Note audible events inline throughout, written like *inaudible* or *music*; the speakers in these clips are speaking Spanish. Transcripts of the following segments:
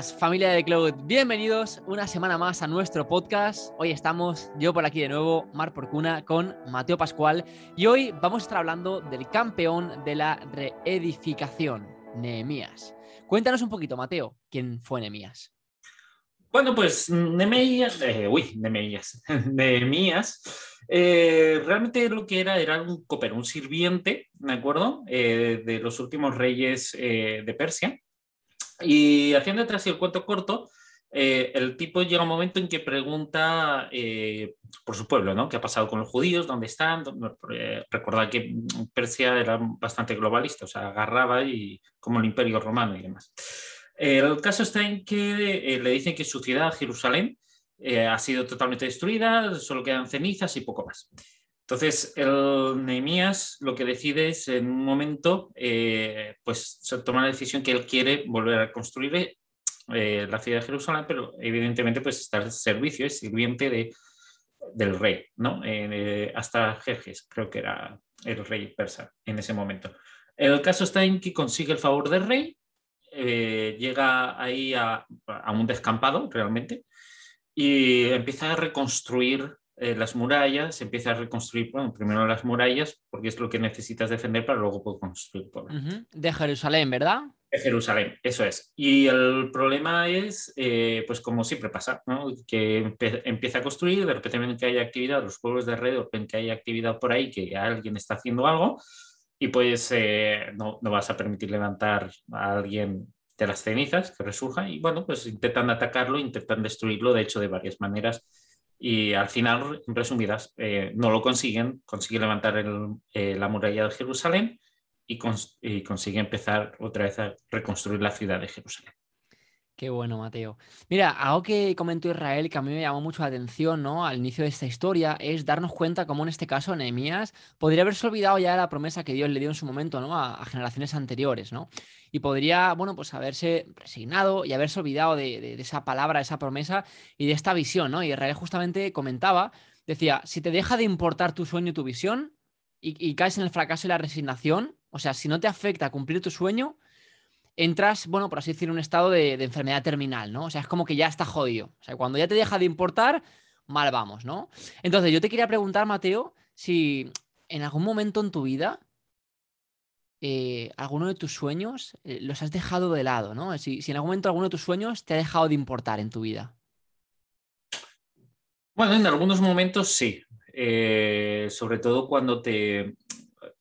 Familia de Cloud. Bienvenidos una semana más a nuestro podcast. Hoy estamos yo por aquí de nuevo, Mar Porcuna, con Mateo Pascual. Y hoy vamos a estar hablando del campeón de la reedificación, Nehemías. Cuéntanos un poquito, Mateo, ¿quién fue Nehemías? Bueno, pues Nehemías, eh, uy, Nehemías, *laughs* Nehemías, eh, realmente lo que era era un copero, un sirviente, ¿de acuerdo? Eh, de los últimos reyes de Persia. Y haciendo atrás el cuento corto, el tipo llega un momento en que pregunta por su pueblo, ¿no? ¿Qué ha pasado con los judíos? ¿Dónde están? recordad que Persia era bastante globalista, o sea, agarraba y como el imperio romano y demás. El caso está en que eh, le dicen que su ciudad, Jerusalén, eh, ha sido totalmente destruida, solo quedan cenizas y poco más. Entonces, el Nehemías lo que decide es en un momento, eh, pues tomar la decisión que él quiere volver a construir la ciudad de Jerusalén, pero evidentemente pues está al servicio, es sirviente de, del rey, ¿no? hasta Jerjes, creo que era el rey persa en ese momento. El caso está en que consigue el favor del rey eh, llega ahí a, un descampado realmente y empieza a reconstruir eh, las murallas, empieza a reconstruir, bueno, primero las murallas, porque es lo que necesitas defender para luego poder construir De Jerusalén, ¿verdad? De Jerusalén, eso es. Y el problema es, eh, pues como siempre pasa, que empieza a construir, de repente ven que hay actividad, los pueblos de alrededor ven que hay actividad por ahí, que alguien está haciendo algo, y pues eh, no, no, vas a permitir levantar a alguien de las cenizas que resurja y bueno, pues intentan atacarlo, intentan destruirlo, de hecho, de varias maneras y al final, en resumidas, eh, no lo consiguen, consiguen levantar eh, la muralla de Jerusalén y, y consigue empezar otra vez a reconstruir la ciudad de Jerusalén. Qué bueno, Mateo. Mira, algo que comentó Israel que a mí me llamó mucho la atención, ¿no? Al inicio de esta historia, es darnos cuenta cómo en este caso Nehemías podría haberse olvidado ya de la promesa que Dios le dio en su momento, ¿no? A, generaciones anteriores, ¿no? Y podría, bueno, pues haberse resignado y haberse olvidado de, esa palabra, de esa promesa y de esta visión, ¿no? Y Israel justamente comentaba, decía, si te deja de importar tu sueño y tu visión y, y caes en el fracaso y la resignación, o sea, si no te afecta cumplir tu sueño, entras, bueno, por así decir, en un estado de, enfermedad terminal, ¿no? O sea, es como que ya está jodido. O sea, cuando ya te deja de importar, mal vamos, ¿no? Entonces, yo te quería preguntar, Mateo, si en algún momento en tu vida eh, alguno de tus sueños eh, los has dejado de lado, ¿no? Si, si, en algún momento alguno de tus sueños te ha dejado de importar en tu vida. Bueno, en algunos momentos sí. Eh, sobre todo cuando te,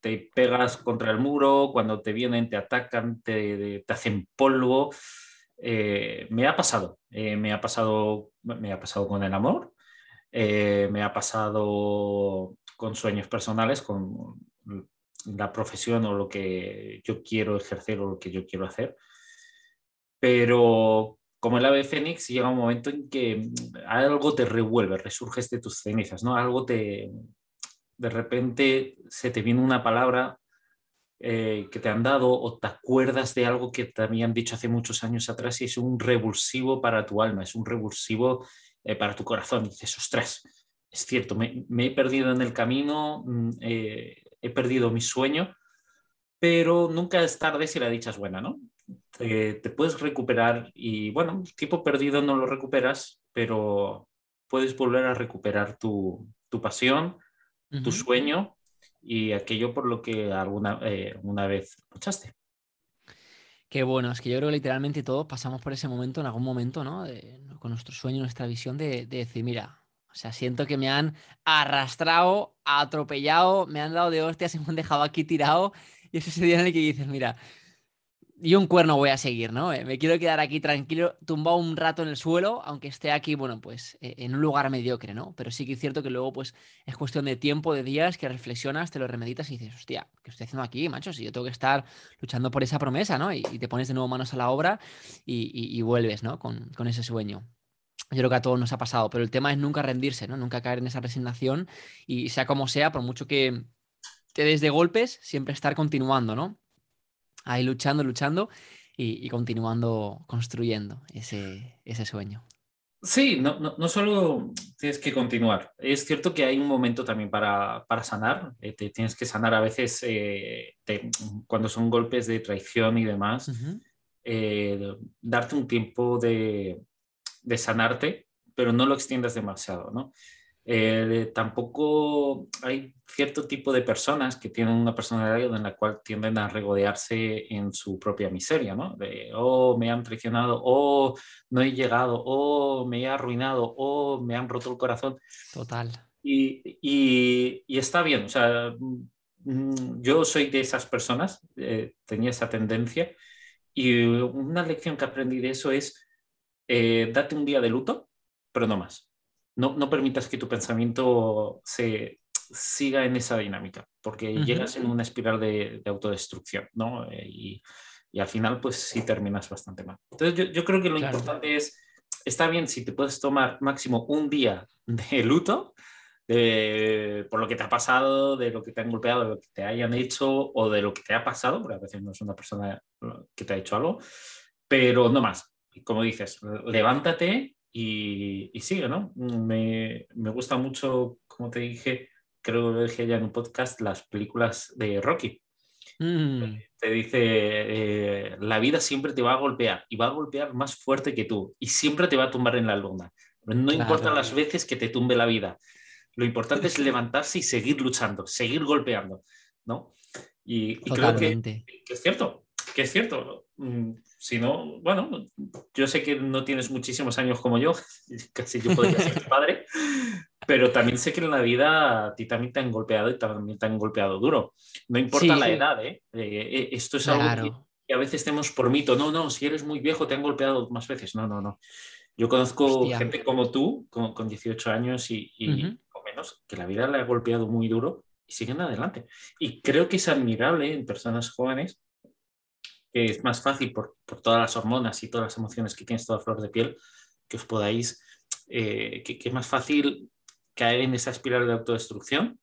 te pegas contra el muro, cuando te vienen, te atacan, te, hacen polvo. Eh, me ha pasado, eh, me ha pasado, me ha pasado con el amor, eh, me ha pasado con sueños personales, con la profesión o lo que yo quiero ejercer o lo que yo quiero hacer. Pero como el ave fénix, llega un momento en que algo te revuelve, resurges de tus cenizas, ¿no? Algo te, de repente se te viene una palabra eh, que te han dado o te acuerdas de algo que te habían dicho hace muchos años atrás y es un revulsivo para tu alma, es un revulsivo eh, para tu corazón. Y dices, ostras, es cierto, me, he perdido en el camino, mm, eh, he perdido mi sueño, pero nunca es tarde si la dicha es buena, ¿no? Te, puedes recuperar y bueno, tipo perdido no lo recuperas, pero puedes volver a recuperar tu, tu pasión, tu sueño y aquello por lo que alguna eh, una vez luchaste. Qué bueno, es que yo creo que literalmente todos pasamos por ese momento en algún momento, ¿no? con nuestro sueño, nuestra visión de, de, decir, mira, o sea, siento que me han arrastrado, atropellado, me han dado de hostias y me han dejado aquí tirado. Y ese es ese día en el que dices, mira, y un cuerno voy a seguir, ¿no? Eh, me quiero quedar aquí tranquilo, tumbado un rato en el suelo, aunque esté aquí, bueno, pues eh, en un lugar mediocre, ¿no? Pero sí que es cierto que luego, pues, es cuestión de tiempo, de días, que reflexionas, te lo remeditas y dices, hostia, ¿qué estoy haciendo aquí, macho? Si yo tengo que estar luchando por esa promesa, ¿no? Y, te pones de nuevo manos a la obra y, vuelves, ¿no? Con, con ese sueño. Yo creo que a todos nos ha pasado, pero el tema es nunca rendirse, ¿no? Nunca caer en esa resignación y sea como sea, por mucho que te des de golpes, siempre estar continuando, ¿no? Ahí luchando, luchando y, continuando construyendo ese, ese sueño. Sí, no, no, no, solo tienes que continuar. Es cierto que hay un momento también para, para sanar. Eh, te tienes que sanar a veces eh, cuando son golpes de traición y demás. eh, darte un tiempo de, de, sanarte, pero no lo extiendas demasiado, ¿no? Eh, tampoco hay cierto tipo de personas que tienen una personalidad en la cual tienden a regodearse en su propia miseria, ¿no? De, oh, me han traicionado, oh, no he llegado, oh, me he arruinado, oh, me han roto el corazón. Total. Y, y, y está bien, o sea, mm, yo soy de esas personas, eh, tenía esa tendencia, y una lección que aprendí de eso es, eh, date un día de luto, pero no más no, permitas que tu pensamiento se siga en esa dinámica, porque llegas en una espiral de, autodestrucción, ¿no? Eh, y, al final, pues sí terminas bastante mal. Entonces, yo, creo que lo importante es, está bien si te puedes tomar máximo un día de luto, por lo que te ha pasado, de lo que te han golpeado, de lo que te hayan hecho o de lo que te ha pasado, porque a veces no es una persona que te ha hecho algo, pero no más. Como dices, levántate y, sigue, ¿no? Me, me, gusta mucho, como te dije, creo que lo dije ya en un podcast, las películas de Rocky. Mm. Te dice, eh, la vida siempre te va a golpear y va a golpear más fuerte que tú y siempre te va a tumbar en la luna. No importa las veces que te tumbe la vida. Lo importante es levantarse y seguir luchando, seguir golpeando, ¿no? Y, creo que, que, es cierto, que es cierto. Mm, si no, bueno, yo sé que no tienes muchísimos años como yo, *laughs* casi yo podría ser tu padre, pero también sé que en la vida a ti también te han golpeado y también te han golpeado duro. No importa la edad, ¿eh? Eh, ¿eh? Esto es algo que, a veces tenemos por mito. No, no, si eres muy viejo te han golpeado más veces. No, no, no. Yo conozco gente como tú, con, con 18 años y, o menos, que la vida le ha golpeado muy duro y siguen adelante. Y creo que es admirable en personas jóvenes que es más fácil por, por, todas las hormonas y todas las emociones que tienes toda flor de piel, que os podáis, eh, que, es más fácil caer en esa espiral de autodestrucción.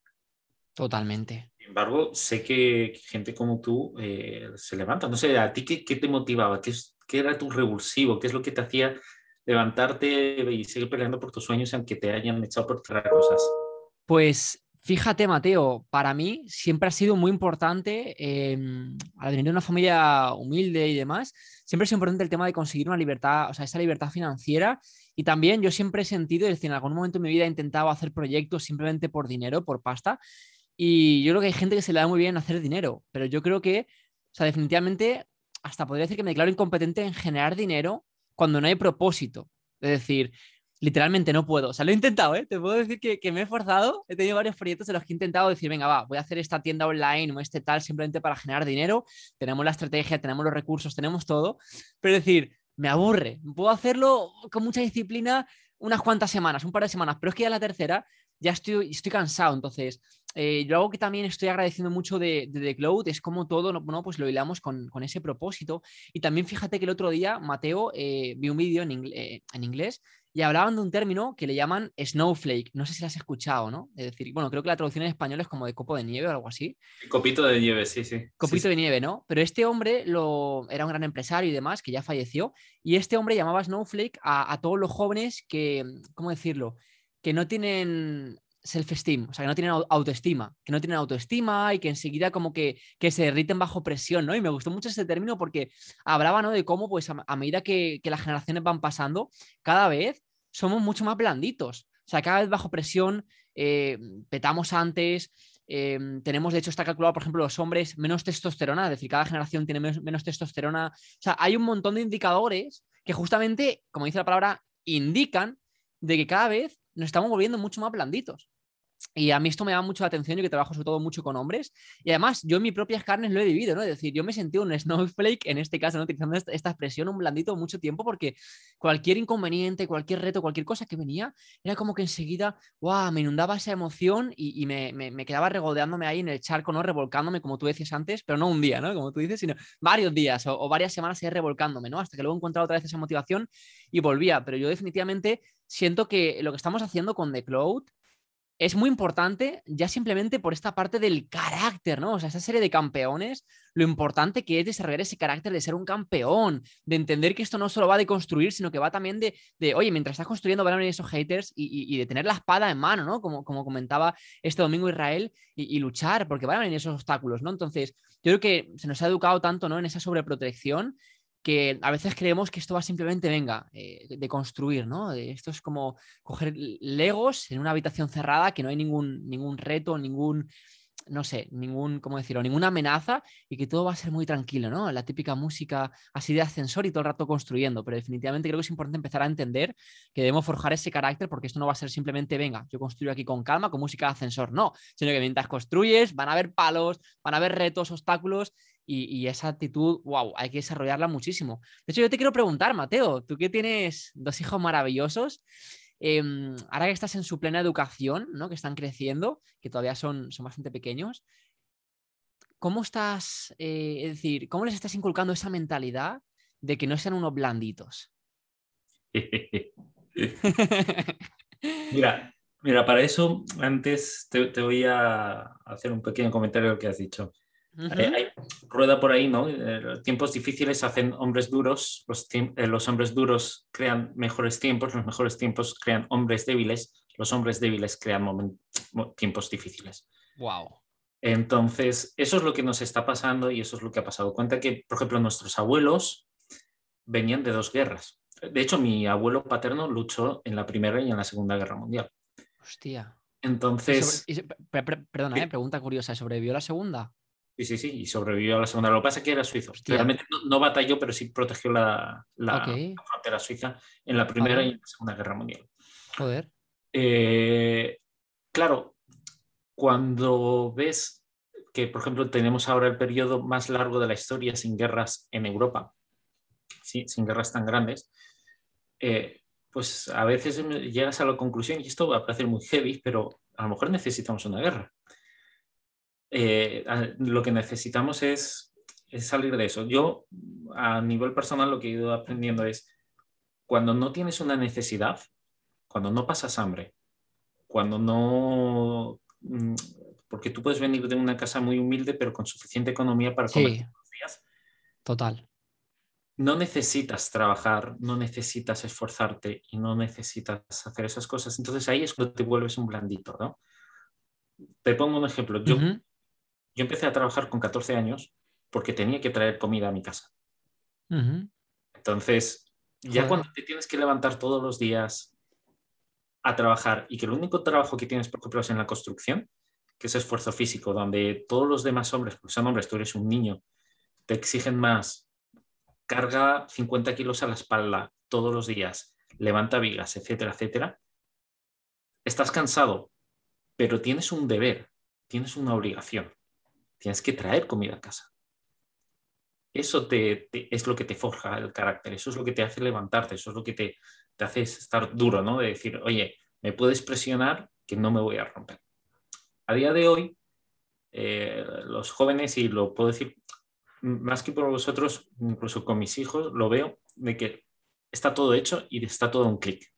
Totalmente. Sin embargo, sé que gente como tú eh, se levanta. No sé, ¿a ti qué, qué te motivaba? ¿Qué, ¿Qué, era tu revulsivo? ¿Qué es lo que te hacía levantarte y seguir peleando por tus sueños aunque te hayan echado por otras cosas? Pues Fíjate, Mateo, para mí siempre ha sido muy importante, em, al venir de una familia humilde y demás, siempre sido importante el tema de conseguir una libertad, o sea, esa libertad financiera. Y también yo siempre he sentido, es decir, en algún momento de mi vida he intentado hacer proyectos simplemente por dinero, por pasta. Y yo creo que hay gente que se le da muy bien hacer dinero, pero yo creo que, o sea, definitivamente, hasta podría decir que me declaro incompetente en generar dinero cuando no hay propósito. Es decir, literalmente no puedo. O sea, lo he intentado, ¿eh? Te puedo decir que, me he esforzado. He tenido varios proyectos en los que he intentado decir, venga, va, voy a hacer esta tienda online o este tal simplemente para generar dinero. Tenemos la estrategia, tenemos los recursos, tenemos todo. Pero decir, me aburre. Puedo hacerlo con mucha disciplina unas cuantas semanas, un par de semanas, pero es que ya la tercera ya estoy, estoy cansado. Entonces, eh, yo algo que también estoy agradeciendo mucho de, de The Cloud es como todo, ¿no? pues lo hilamos con, con, ese propósito. Y también fíjate que el otro día, Mateo, eh, vi un vídeo en, eh, en, inglés y hablaban de un término que le llaman snowflake. No sé si lo has escuchado, ¿no? Es decir, bueno, creo que la traducción en español es como de copo de nieve o algo así. Copito de nieve, sí, sí. Copito de nieve, ¿no? Pero este hombre lo, era un gran empresario y demás, que ya falleció, y este hombre llamaba snowflake a, a todos los jóvenes que, ¿cómo decirlo? Que no tienen self-esteem, o sea, que no tienen autoestima, que no tienen autoestima y que enseguida como que, que se derriten bajo presión, ¿no? Y me gustó mucho ese término porque hablaba, ¿no? De cómo, pues, a, medida que, las generaciones van pasando, cada vez somos mucho más blanditos. O sea, cada vez bajo presión, eh, petamos antes, eh, tenemos, de hecho, está calculado, por ejemplo, los hombres menos testosterona, es decir, cada generación tiene menos, menos testosterona. O sea, hay un montón de indicadores que justamente, como dice la palabra, indican de que cada vez nos estamos volviendo mucho más blanditos. Y a mí esto me da mucho la atención, yo que trabajo sobre todo mucho con hombres. Y además, yo en mis propias carnes lo he vivido, ¿no? Es decir, yo me sentí un *laughs* snowflake, en este caso, ¿no? utilizando esta, expresión, un blandito mucho tiempo, porque cualquier inconveniente, cualquier reto, cualquier cosa que venía, era como que enseguida, ¡guau! Me inundaba esa emoción y, me, me, quedaba regodeándome ahí en el charco, ¿no? Revolcándome, como tú decías antes, pero no un día, ¿no? Como tú dices, sino varios días o, varias semanas ahí revolcándome, ¿no? Hasta que luego encontraba otra vez esa motivación y volvía. Pero yo definitivamente siento que lo que estamos haciendo con The Cloud es muy importante ya simplemente por esta parte del carácter, ¿no? O sea, esa serie de campeones, lo importante que es desarrollar ese carácter de ser un campeón, de entender que esto no solo va de construir, sino que va también de, de oye, mientras estás construyendo van a venir esos haters y, de tener la espada en mano, ¿no? Como, como comentaba este domingo Israel, y, luchar, porque van a venir esos obstáculos, ¿no? Entonces, yo creo que se nos ha educado tanto, ¿no? En esa sobreprotección que a veces creemos que esto va simplemente, venga, eh, de construir, ¿no? Esto es como coger legos en una habitación cerrada que no hay ningún, ningún reto, ningún, no sé, ningún, ¿cómo decirlo? Ninguna amenaza y que todo va a ser muy tranquilo, ¿no? La típica música así de ascensor y todo el rato construyendo, pero definitivamente creo que es importante empezar a entender que debemos forjar ese carácter porque esto no va a ser simplemente, venga, yo construyo aquí con calma, con música de ascensor, no, sino que mientras construyes van a haber palos, van a haber retos, obstáculos y, esa actitud, wow, hay que desarrollarla muchísimo. De hecho, yo te quiero preguntar, Mateo, tú que tienes dos hijos maravillosos, Em, ahora que estás en su plena educación, ¿no? que están creciendo, que todavía son, son bastante pequeños, ¿cómo estás, eh, es decir, cómo les estás inculcando esa mentalidad de que no sean unos blanditos? *laughs* mira, *laughs* mira, para eso antes te, te, voy a hacer un pequeño comentario de lo que has dicho rueda por ahí, ¿no? Eh, tiempos difíciles hacen hombres duros, los, eh, los, hombres duros crean mejores tiempos, los mejores tiempos crean hombres débiles, los hombres débiles crean tiempos difíciles. Wow. Entonces, eso es lo que nos está pasando y eso es lo que ha pasado. Cuenta que, por ejemplo, nuestros abuelos venían de dos guerras. De hecho, mi abuelo paterno luchó en la Primera y en la Segunda Guerra Mundial. Hostia. Entonces. perdona, eh, pregunta curiosa. ¿Sobrevivió la segunda? Sí, sí, sí, y sobrevivió a la segunda. Lo que pasa es que era suizo. Realmente no, batalló, pero sí protegió la, frontera suiza en la Primera y en la Segunda Guerra Mundial. Joder. Eh, claro, cuando ves que, por ejemplo, tenemos ahora el periodo más largo de la historia sin guerras en Europa, ¿sí? sin guerras tan grandes, eh, pues a veces llegas a la conclusión, y esto va a parecer muy heavy, pero a lo mejor necesitamos una guerra. Eh, lo que necesitamos es, salir de eso. Yo, a nivel personal, lo que he ido aprendiendo es, cuando no tienes una necesidad, cuando no pasas hambre, cuando no... Mm, porque tú puedes venir de una casa muy humilde, pero con suficiente economía para comer sí, días. Total. No necesitas trabajar, no necesitas esforzarte y no necesitas hacer esas cosas. Entonces ahí es cuando te vuelves un blandito, ¿no? Te pongo un ejemplo. Yo, yo empecé a trabajar con 14 años porque tenía que traer comida a mi casa. Entonces, ya cuando te tienes que levantar todos los días a trabajar y que el único trabajo que tienes, por ejemplo, es en la construcción, que es esfuerzo físico, donde todos los demás hombres, porque son hombres, tú eres un niño, te exigen más, carga 50 kilos a la espalda todos los días, levanta vigas, etcétera, etcétera, estás cansado, pero tienes un deber, tienes una obligación tienes que traer comida a casa. Eso te, es lo que te forja el carácter, eso es lo que te hace levantarte, eso es lo que te, te hace estar duro, ¿no? De decir, oye, me puedes presionar que no me voy a romper. A día de hoy, eh, los jóvenes, y lo puedo decir más que por vosotros, incluso con mis hijos, lo veo de que está todo hecho y está todo un clic.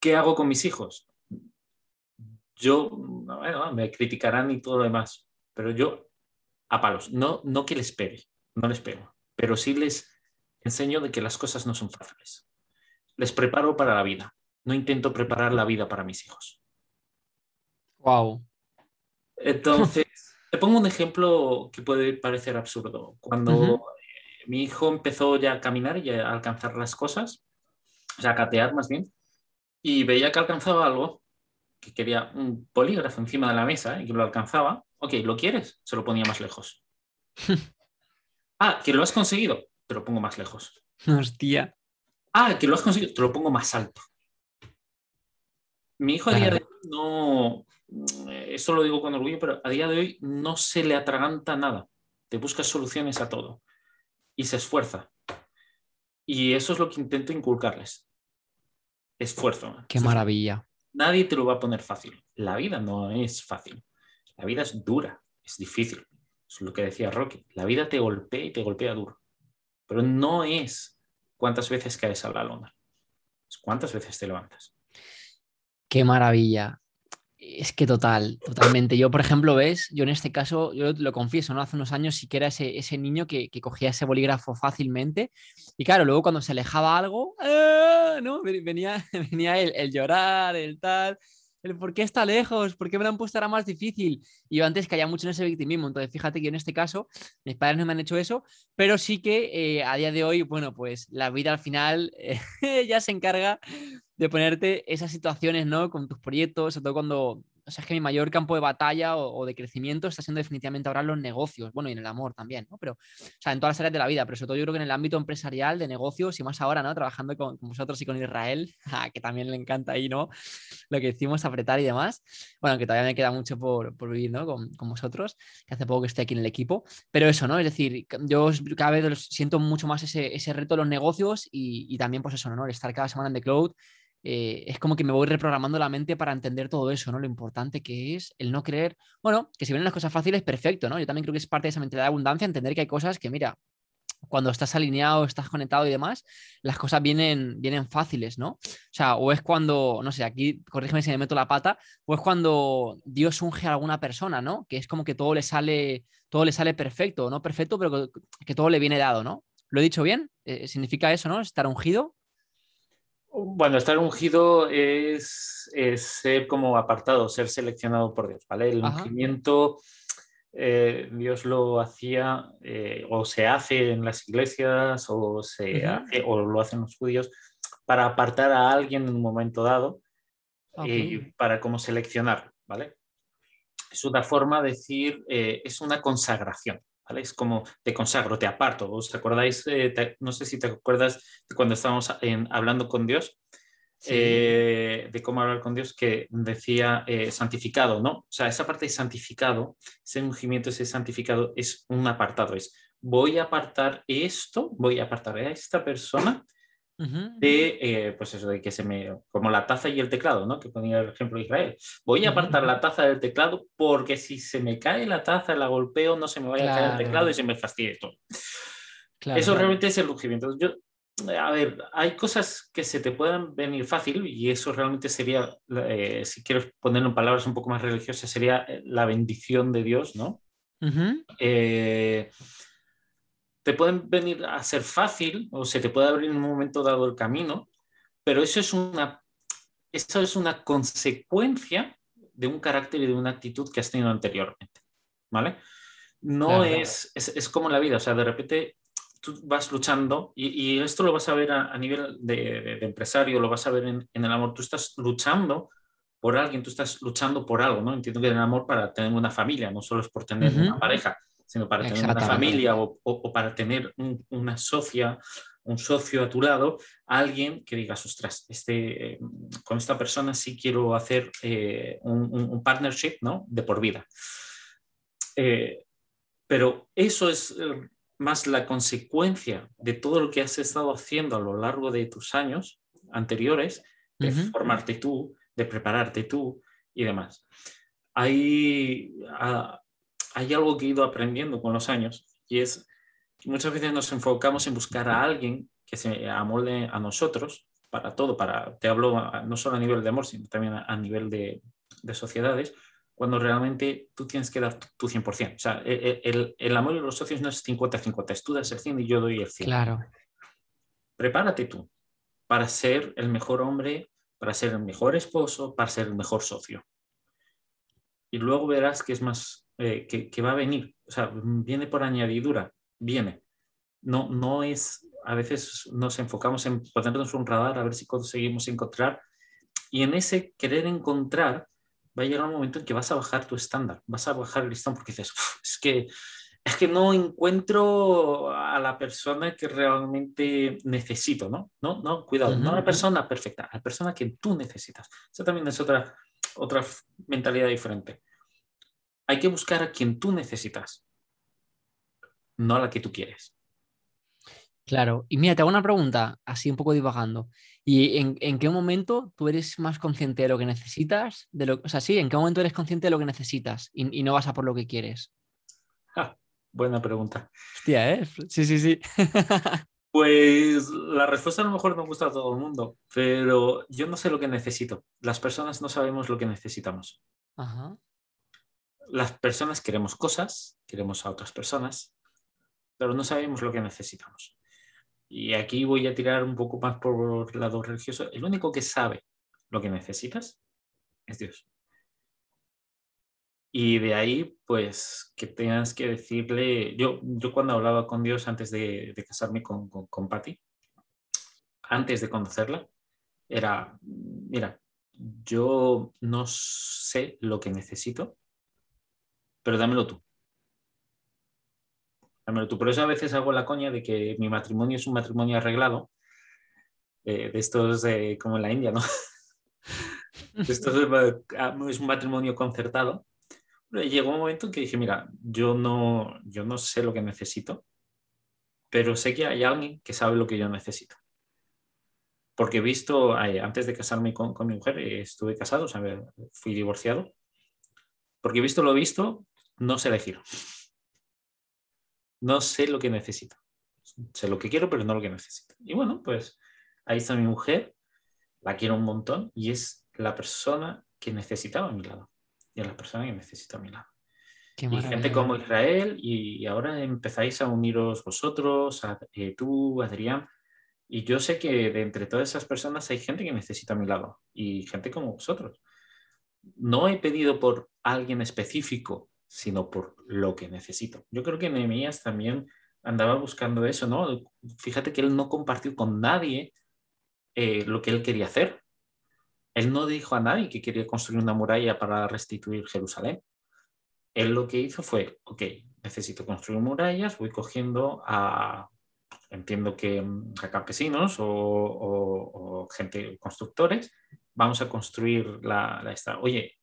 ¿Qué hago con mis hijos? Yo, bueno, me criticarán y todo lo demás, pero yo a palos, no, no que les pegue, no les pego, pero sí les enseño de que las cosas no son fáciles. Les preparo para la vida, no intento preparar la vida para mis hijos. Wow. Entonces, *laughs* te pongo un ejemplo que puede parecer absurdo. Cuando mi hijo empezó ya a caminar y a alcanzar las cosas, o sea, a catear más bien, y veía que alcanzaba algo, que quería un polígrafo encima de la mesa y que lo alcanzaba, ok, ¿lo quieres? Se lo ponía más lejos. *laughs* ah, que lo has conseguido, te lo pongo más lejos. Hostia. Ah, que lo has conseguido, te lo pongo más alto. Mi hijo a día de hoy no, esto lo digo con orgullo, pero a día de hoy no se le atraganta nada. Te busca soluciones a todo y se esfuerza. Y eso es lo que intento inculcarles. Esfuerzo. Qué maravilla nadie te lo va a poner fácil. La vida no es fácil. La vida es dura, es difícil. Es lo que decía Rocky. La vida te golpea y te golpea duro. Pero no es cuántas veces caes a la lona. Es cuántas veces te levantas. Qué maravilla. Es que total, totalmente. Yo, por ejemplo, ves, yo en este caso, yo lo confieso, ¿no? Hace unos años sí que era ese, ese niño que, cogía ese bolígrafo fácilmente. Y claro, luego cuando se alejaba algo, ¡ah! ¿no? Venía, *laughs* venía el, llorar, el tal. El por qué está lejos, por qué me lo han puesto ahora más difícil. Y yo antes caía mucho en ese victimismo, entonces fíjate que en este caso mis padres no me han hecho eso, pero sí que eh, a día de hoy, bueno, pues la vida al final *laughs* ya se encarga de ponerte esas situaciones, ¿no? Con tus proyectos, sobre todo cuando o sea, es que mi mayor campo de batalla o, de crecimiento está siendo definitivamente ahora los negocios, bueno, y en el amor también, ¿no? Pero, o sea, en todas las áreas de la vida, pero sobre todo yo creo que en el ámbito empresarial, de negocios y más ahora, ¿no? Trabajando con, vosotros y con Israel, *laughs* que también le encanta ahí, ¿no? Lo que decimos, apretar y demás. Bueno, que todavía me queda mucho por, por vivir, ¿no? Con, con, vosotros, que hace poco que estoy aquí en el equipo, pero eso, ¿no? Es decir, yo cada vez siento mucho más ese, ese reto de los negocios y, y también, pues eso, ¿no? El estar cada semana en The Cloud eh, es como que me voy reprogramando la mente para entender todo eso, ¿no? Lo importante que es el no creer, bueno, que si vienen las cosas fáciles, perfecto, ¿no? Yo también creo que es parte de esa mentalidad de abundancia, entender que hay cosas que, mira, cuando estás alineado, estás conectado y demás, las cosas vienen, vienen fáciles, ¿no? O sea, o es cuando, no sé, aquí, corrígeme si me meto la pata, o es cuando Dios unge a alguna persona, ¿no? Que es como que todo le sale, todo le sale perfecto, no perfecto, pero que, todo le viene dado, ¿no? ¿Lo he dicho bien? Eh, ¿Significa eso, no? Estar ungido. Bueno, estar ungido es, ser como apartado, ser seleccionado por Dios, ¿vale? El ungimiento, eh, Dios lo hacía eh, o se hace en las iglesias o, se hace, o lo hacen los judíos para apartar a alguien en un momento dado y para como seleccionar, ¿vale? Es una forma de decir, eh, es una consagración. Es como te consagro, te aparto. ¿Os acordáis? Eh, no sé si te acuerdas de cuando estábamos hablando con Dios, eh, de cómo hablar con Dios, que decía eh, santificado, ¿no? O sea, esa parte de santificado, ese ungimiento, ese santificado es un apartado, es voy a apartar esto, voy a apartar a esta persona de, eh, pues eso, de que se me, como la taza y el teclado, ¿no? Que ponía el ejemplo de Israel. Voy a apartar la taza del teclado porque si se me cae la taza, la golpeo, no se me vaya a caer el teclado y se me fastidie todo. eso realmente es el ungimiento. Yo, a ver, hay cosas que se te puedan venir fácil y eso realmente sería, eh, si quieres ponerlo en palabras un poco más religiosas, sería eh, la bendición de Dios, ¿no? Te pueden venir a ser fácil o se te puede abrir en un momento dado el camino, pero eso es una, eso es una consecuencia de un carácter y de una actitud que has tenido anteriormente, ¿vale? No es, es, como la vida, o sea, de repente tú vas luchando y, y esto lo vas a ver a, nivel de, empresario, lo vas a ver en, en, el amor, tú estás luchando por alguien, tú estás luchando por algo, ¿no? Entiendo que en el amor para tener una familia, no solo es por tener una pareja, sino para tener una familia o, para tener una socia, un socio a tu lado, alguien que digas, ostras, este, eh, con esta persona sí quiero hacer eh, un, partnership ¿no? de por vida. Eh, pero eso es más la consecuencia de todo lo que has estado haciendo a lo largo de tus años anteriores, de formarte tú, de prepararte tú y demás. Hay, hay algo que he ido aprendiendo con los años y es que muchas veces nos enfocamos en buscar a alguien que se amolde a nosotros para todo, para, te hablo no solo a nivel de amor, sino también a, nivel de, de, sociedades, cuando realmente tú tienes que dar tu 100%. O sea, e, e, el, el, amor de los socios no es 50-50, es tú das el 100 y yo doy el 100. Claro. Prepárate tú para ser el mejor hombre, para ser el mejor esposo, para ser el mejor socio. Y luego verás que es más eh, que, va a venir, o sea, viene por añadidura, viene. No, no es, a veces nos enfocamos en ponernos un radar a ver si conseguimos encontrar y en ese querer encontrar va a llegar un momento en que vas a bajar tu estándar, vas a bajar el listón porque dices, es que es que no encuentro a la persona que realmente necesito, ¿no? No, no, cuidado, no a la persona perfecta, a la persona que tú necesitas. Esa también es otra, otra mentalidad diferente hay que buscar a quien tú necesitas, no a la que tú quieres. Claro, y mira, te hago una pregunta, así un poco divagando. ¿Y en, qué momento tú eres más consciente de lo que necesitas? De lo, o sea, sí, ¿en qué momento eres consciente de lo que necesitas y, no vas a por lo que quieres? buena pregunta. Hostia, ¿eh? Sí, sí, sí. *laughs* pues la respuesta a lo mejor no gusta a todo el mundo, pero yo no sé lo que necesito. Las personas no sabemos lo que necesitamos. Ajá las personas queremos cosas, queremos a otras personas, pero no sabemos lo que necesitamos. Y aquí voy a tirar un poco más por el lado religioso. El único que sabe lo que necesitas es Dios. Y de ahí, pues, que tengas que decirle, yo, yo cuando hablaba con Dios antes de, casarme con, con, con Patty, antes de conocerla, era, mira, yo no sé lo que necesito, pero dámelo tú. Dámelo tú. Por eso a veces hago la coña de que mi matrimonio es un matrimonio arreglado, eh, de estos como en la India, ¿no? *laughs* Esto ah, es un matrimonio concertado. llegó un momento en que dije, mira, yo no, yo no sé lo que necesito, pero sé que hay alguien que sabe lo que yo necesito porque he visto, antes de casarme con, mi mujer, eh, estuve casado, fui divorciado, porque he visto lo visto, no sé elegir. No sé lo que necesito. Sé lo que quiero, pero no lo que necesito. Y bueno, pues ahí está mi mujer, la quiero un montón y es la persona que necesitaba a mi lado. Y es la persona que necesita a mi lado. y gente como Israel, y, ahora empezáis a uniros vosotros, eh, tú, Adrián, y yo sé que de entre todas esas personas hay gente que necesita a mi lado y gente como vosotros. No he pedido por alguien específico, sino por lo que necesito. Yo creo que Nehemías también andaba buscando eso, ¿no? Fíjate que él no compartió con nadie eh, lo que él quería hacer. Él no dijo a nadie que quería construir una muralla para restituir Jerusalén. Él lo que hizo fue, ok, necesito construir murallas, voy cogiendo a entiendo que mm, a campesinos o, gente, constructores, vamos a construir la, esta. Oye,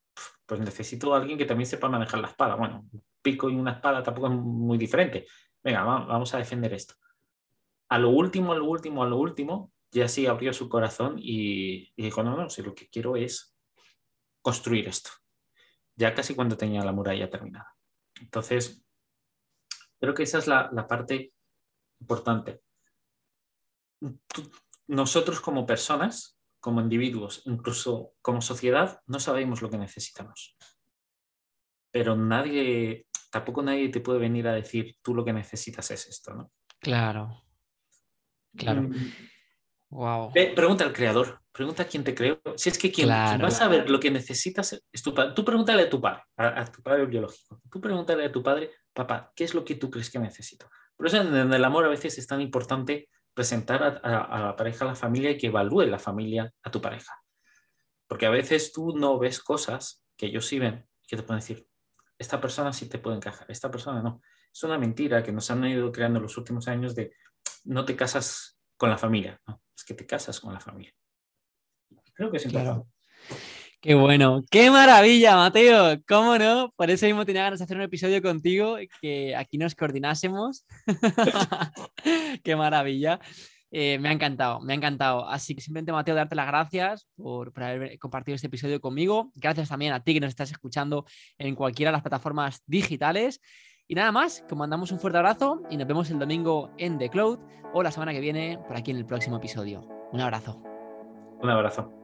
pues necesito a alguien que también sepa manejar la espada. Bueno, un pico y una espada tampoco es muy diferente. Venga, vamos a defender esto. A lo último, a lo último, a lo último, ya sí abrió su corazón y, dijo, no, no, si lo que quiero es construir esto. Ya casi cuando tenía la muralla terminada. Entonces, creo que esa es la, la parte importante. Nosotros como personas, como individuos, incluso como sociedad, no sabemos lo que necesitamos. Pero nadie, tampoco nadie te puede venir a decir tú lo que necesitas es esto, ¿no? Claro. Claro. Wow. Mm. pregunta al creador, pregunta a quién te creó. Si es que quien, va a saber lo que necesitas es tu padre. Tú pregúntale a tu padre, a, tu padre biológico. Tú pregúntale a tu padre, papá, ¿qué es lo que tú crees que necesito? Por eso en el amor a veces es tan importante presentar a, la pareja a la familia y que evalúe la familia a tu pareja. Porque a veces tú no ves cosas que ellos sí ven y que te pueden decir, esta persona sí te puede encajar, esta persona no. Es una mentira que nos han ido creando en los últimos años de no te casas con la familia, no, es que te casas con la familia. Creo que es importante. Qué bueno, qué maravilla, Mateo. ¿Cómo no? Por eso mismo tenía ganas de hacer un episodio contigo, que aquí nos coordinásemos. *laughs* qué maravilla. Eh, me ha encantado, me ha encantado. Así que simplemente, Mateo, darte las gracias por, por, haber compartido este episodio conmigo. Gracias también a ti que nos estás escuchando en cualquiera de las plataformas digitales. Y nada más, que mandamos un fuerte abrazo y nos vemos el domingo en The Cloud o la semana que viene por aquí en el próximo episodio. Un abrazo. Un abrazo.